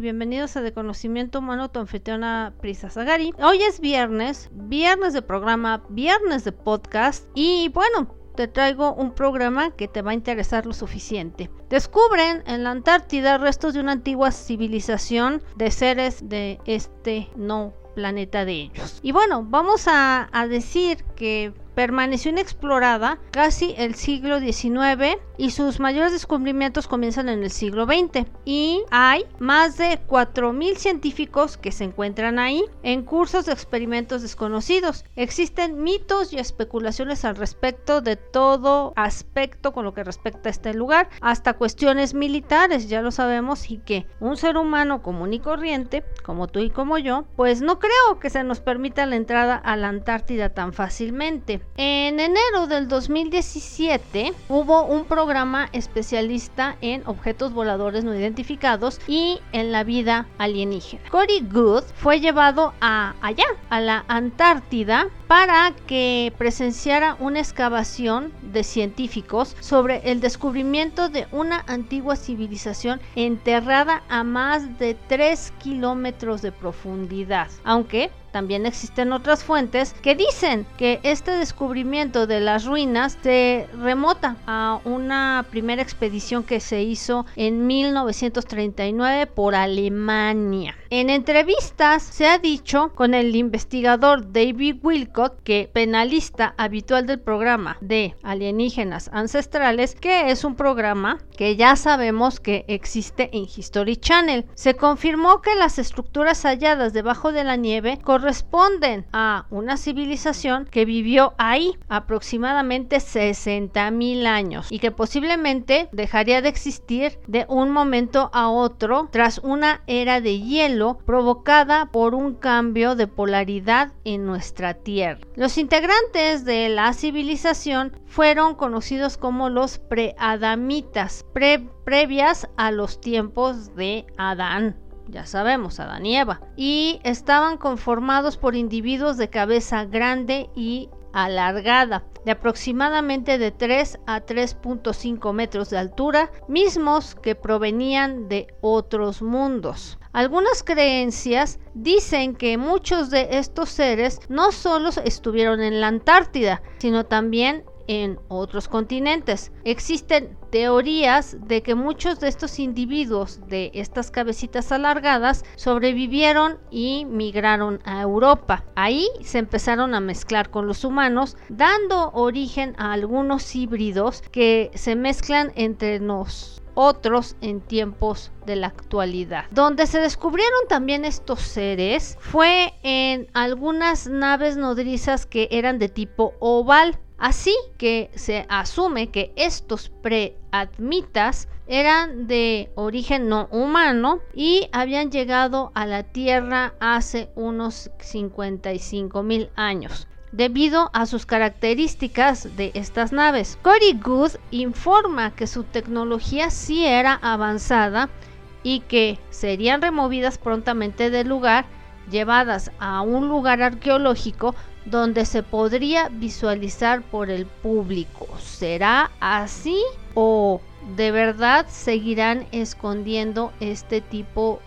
Bienvenidos a De Conocimiento Humano, tu anfitriona Prisa Zagari. Hoy es viernes, viernes de programa, viernes de podcast y bueno, te traigo un programa que te va a interesar lo suficiente. Descubren en la Antártida restos de una antigua civilización de seres de este no planeta de ellos. Y bueno, vamos a decir que permaneció inexplorada casi el siglo XIX y sus mayores descubrimientos comienzan en el siglo XX. Y hay más de 4.000 científicos que se encuentran ahí en cursos de experimentos desconocidos. Existen mitos y especulaciones al respecto de todo aspecto con lo que respecta a este lugar, hasta cuestiones militares, ya lo sabemos, y que un ser humano común y corriente, como tú y como yo, pues no creo que se nos permita la entrada a la Antártida tan fácilmente. En enero del 2017 hubo un programa especialista en objetos voladores no identificados y en la vida alienígena. Cory Good fue llevado a allá, a la Antártida, para que presenciara una excavación de científicos sobre el descubrimiento de una antigua civilización enterrada a más de 3 kilómetros de profundidad, aunque también existen otras fuentes que dicen que este descubrimiento de las ruinas se remota a una primera expedición que se hizo en 1939 por Alemania. En entrevistas se ha dicho con el investigador David Wilcott, que penalista habitual del programa de alienígenas ancestrales, que es un programa que ya sabemos que existe en History Channel. Se confirmó que las estructuras halladas debajo de la nieve corresponden a una civilización que vivió ahí aproximadamente 60 mil años y que posiblemente dejaría de existir de un momento a otro tras una era de hielo provocada por un cambio de polaridad en nuestra Tierra. Los integrantes de la civilización fueron conocidos como los preadamitas, previas a los tiempos de Adán ya sabemos, Adán y Eva, y estaban conformados por individuos de cabeza grande y alargada, de aproximadamente de 3 a 3.5 metros de altura, mismos que provenían de otros mundos. Algunas creencias dicen que muchos de estos seres no solo estuvieron en la Antártida, sino también en otros continentes. Existen teorías de que muchos de estos individuos de estas cabecitas alargadas sobrevivieron y migraron a Europa. Ahí se empezaron a mezclar con los humanos, dando origen a algunos híbridos que se mezclan entre nosotros otros en tiempos de la actualidad. Donde se descubrieron también estos seres fue en algunas naves nodrizas que eran de tipo oval. Así que se asume que estos preadmitas eran de origen no humano y habían llegado a la Tierra hace unos 55 mil años debido a sus características de estas naves. Cory Good informa que su tecnología sí era avanzada y que serían removidas prontamente del lugar, llevadas a un lugar arqueológico donde se podría visualizar por el público. ¿Será así o de verdad seguirán escondiendo este tipo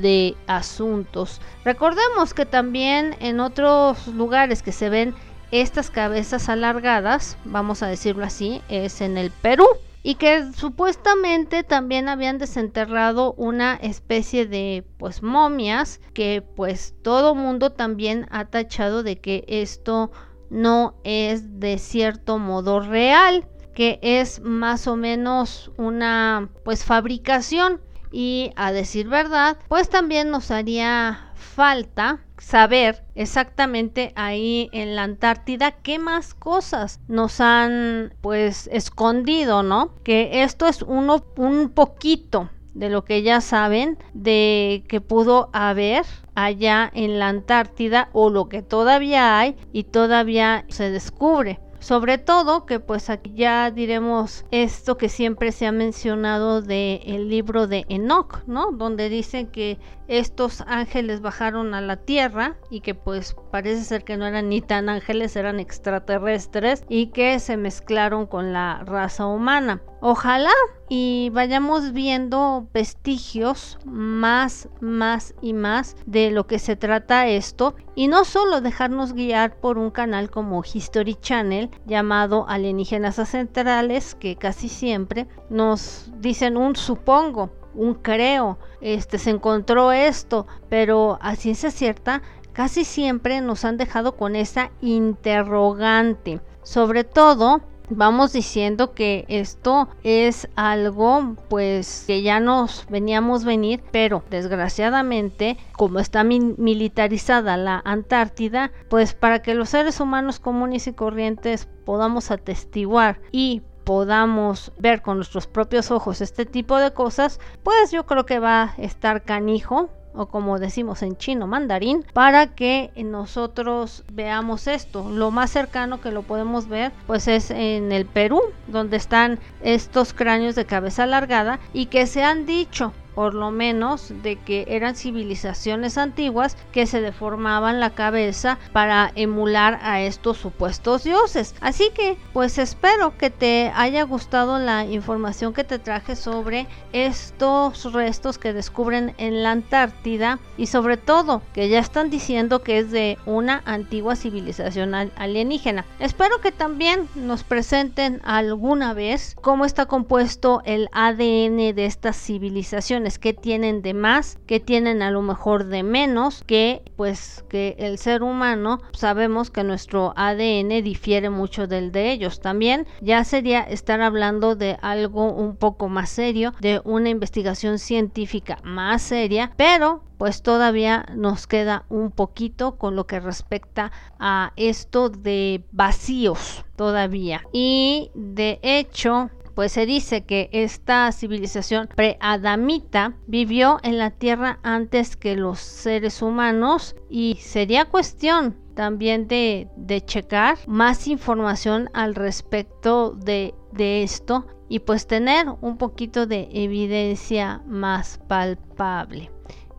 de asuntos? Recordemos que también en otros lugares que se ven estas cabezas alargadas, vamos a decirlo así, es en el Perú y que supuestamente también habían desenterrado una especie de pues momias que pues todo mundo también ha tachado de que esto no es de cierto modo real que es más o menos una pues fabricación. Y a decir verdad pues también nos haría falta saber exactamente ahí en la Antártida qué más cosas nos han pues escondido, ¿no? Que esto es uno un poquito de lo que ya saben de que pudo haber allá en la Antártida o lo que todavía hay y todavía se descubre. Sobre todo que pues aquí ya diremos esto que siempre se ha mencionado del el libro de Enoch, ¿no? Donde dicen que estos ángeles bajaron a la tierra y que pues parece ser que no eran ni tan ángeles, eran extraterrestres y que se mezclaron con la raza humana. Ojalá y vayamos viendo vestigios más, más y más de lo que se trata esto y no solo dejarnos guiar por un canal como History Channel llamado Alienígenas Centrales que casi siempre nos dicen un supongo un creo, este se encontró esto, pero a ciencia cierta casi siempre nos han dejado con esa interrogante. Sobre todo, vamos diciendo que esto es algo pues que ya nos veníamos venir, pero desgraciadamente como está militarizada la Antártida, pues para que los seres humanos comunes y corrientes podamos atestiguar y podamos ver con nuestros propios ojos este tipo de cosas, pues yo creo que va a estar canijo o como decimos en chino mandarín, para que nosotros veamos esto. Lo más cercano que lo podemos ver pues es en el Perú, donde están estos cráneos de cabeza alargada y que se han dicho por lo menos de que eran civilizaciones antiguas que se deformaban la cabeza para emular a estos supuestos dioses. Así que pues espero que te haya gustado la información que te traje sobre estos restos que descubren en la Antártida y sobre todo que ya están diciendo que es de una antigua civilización alienígena. Espero que también nos presenten alguna vez cómo está compuesto el ADN de estas civilizaciones que tienen de más, que tienen a lo mejor de menos, que pues que el ser humano sabemos que nuestro ADN difiere mucho del de ellos. También ya sería estar hablando de algo un poco más serio, de una investigación científica más seria, pero pues todavía nos queda un poquito con lo que respecta a esto de vacíos todavía. Y de hecho, pues se dice que esta civilización preadamita vivió en la Tierra antes que los seres humanos y sería cuestión también de, checar más información al respecto de, de esto y pues tener un poquito de evidencia más palpable.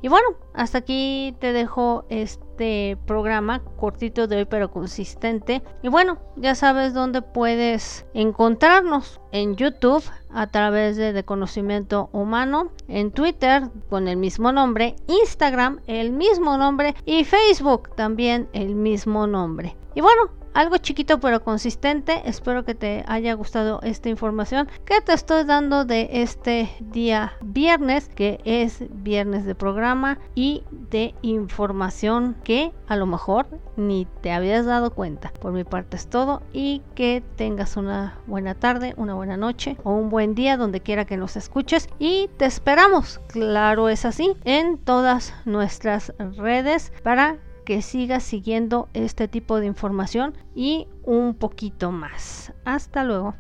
Y bueno, hasta aquí te dejo este programa cortito de hoy pero consistente. Y bueno, ya sabes dónde puedes encontrarnos en YouTube a través de, de Conocimiento Humano, en Twitter con el mismo nombre, Instagram el mismo nombre y Facebook también el mismo nombre. Y bueno, algo chiquito pero consistente. Espero que te haya gustado esta información que te estoy dando de este día viernes, que es viernes de programa y de información que a lo mejor ni te habías dado cuenta. Por mi parte es todo y que tengas una buena tarde, una buena noche o un buen día donde quiera que nos escuches y te esperamos, claro es así, en todas nuestras redes para que sigas siguiendo este tipo de información y un poquito más. Hasta luego.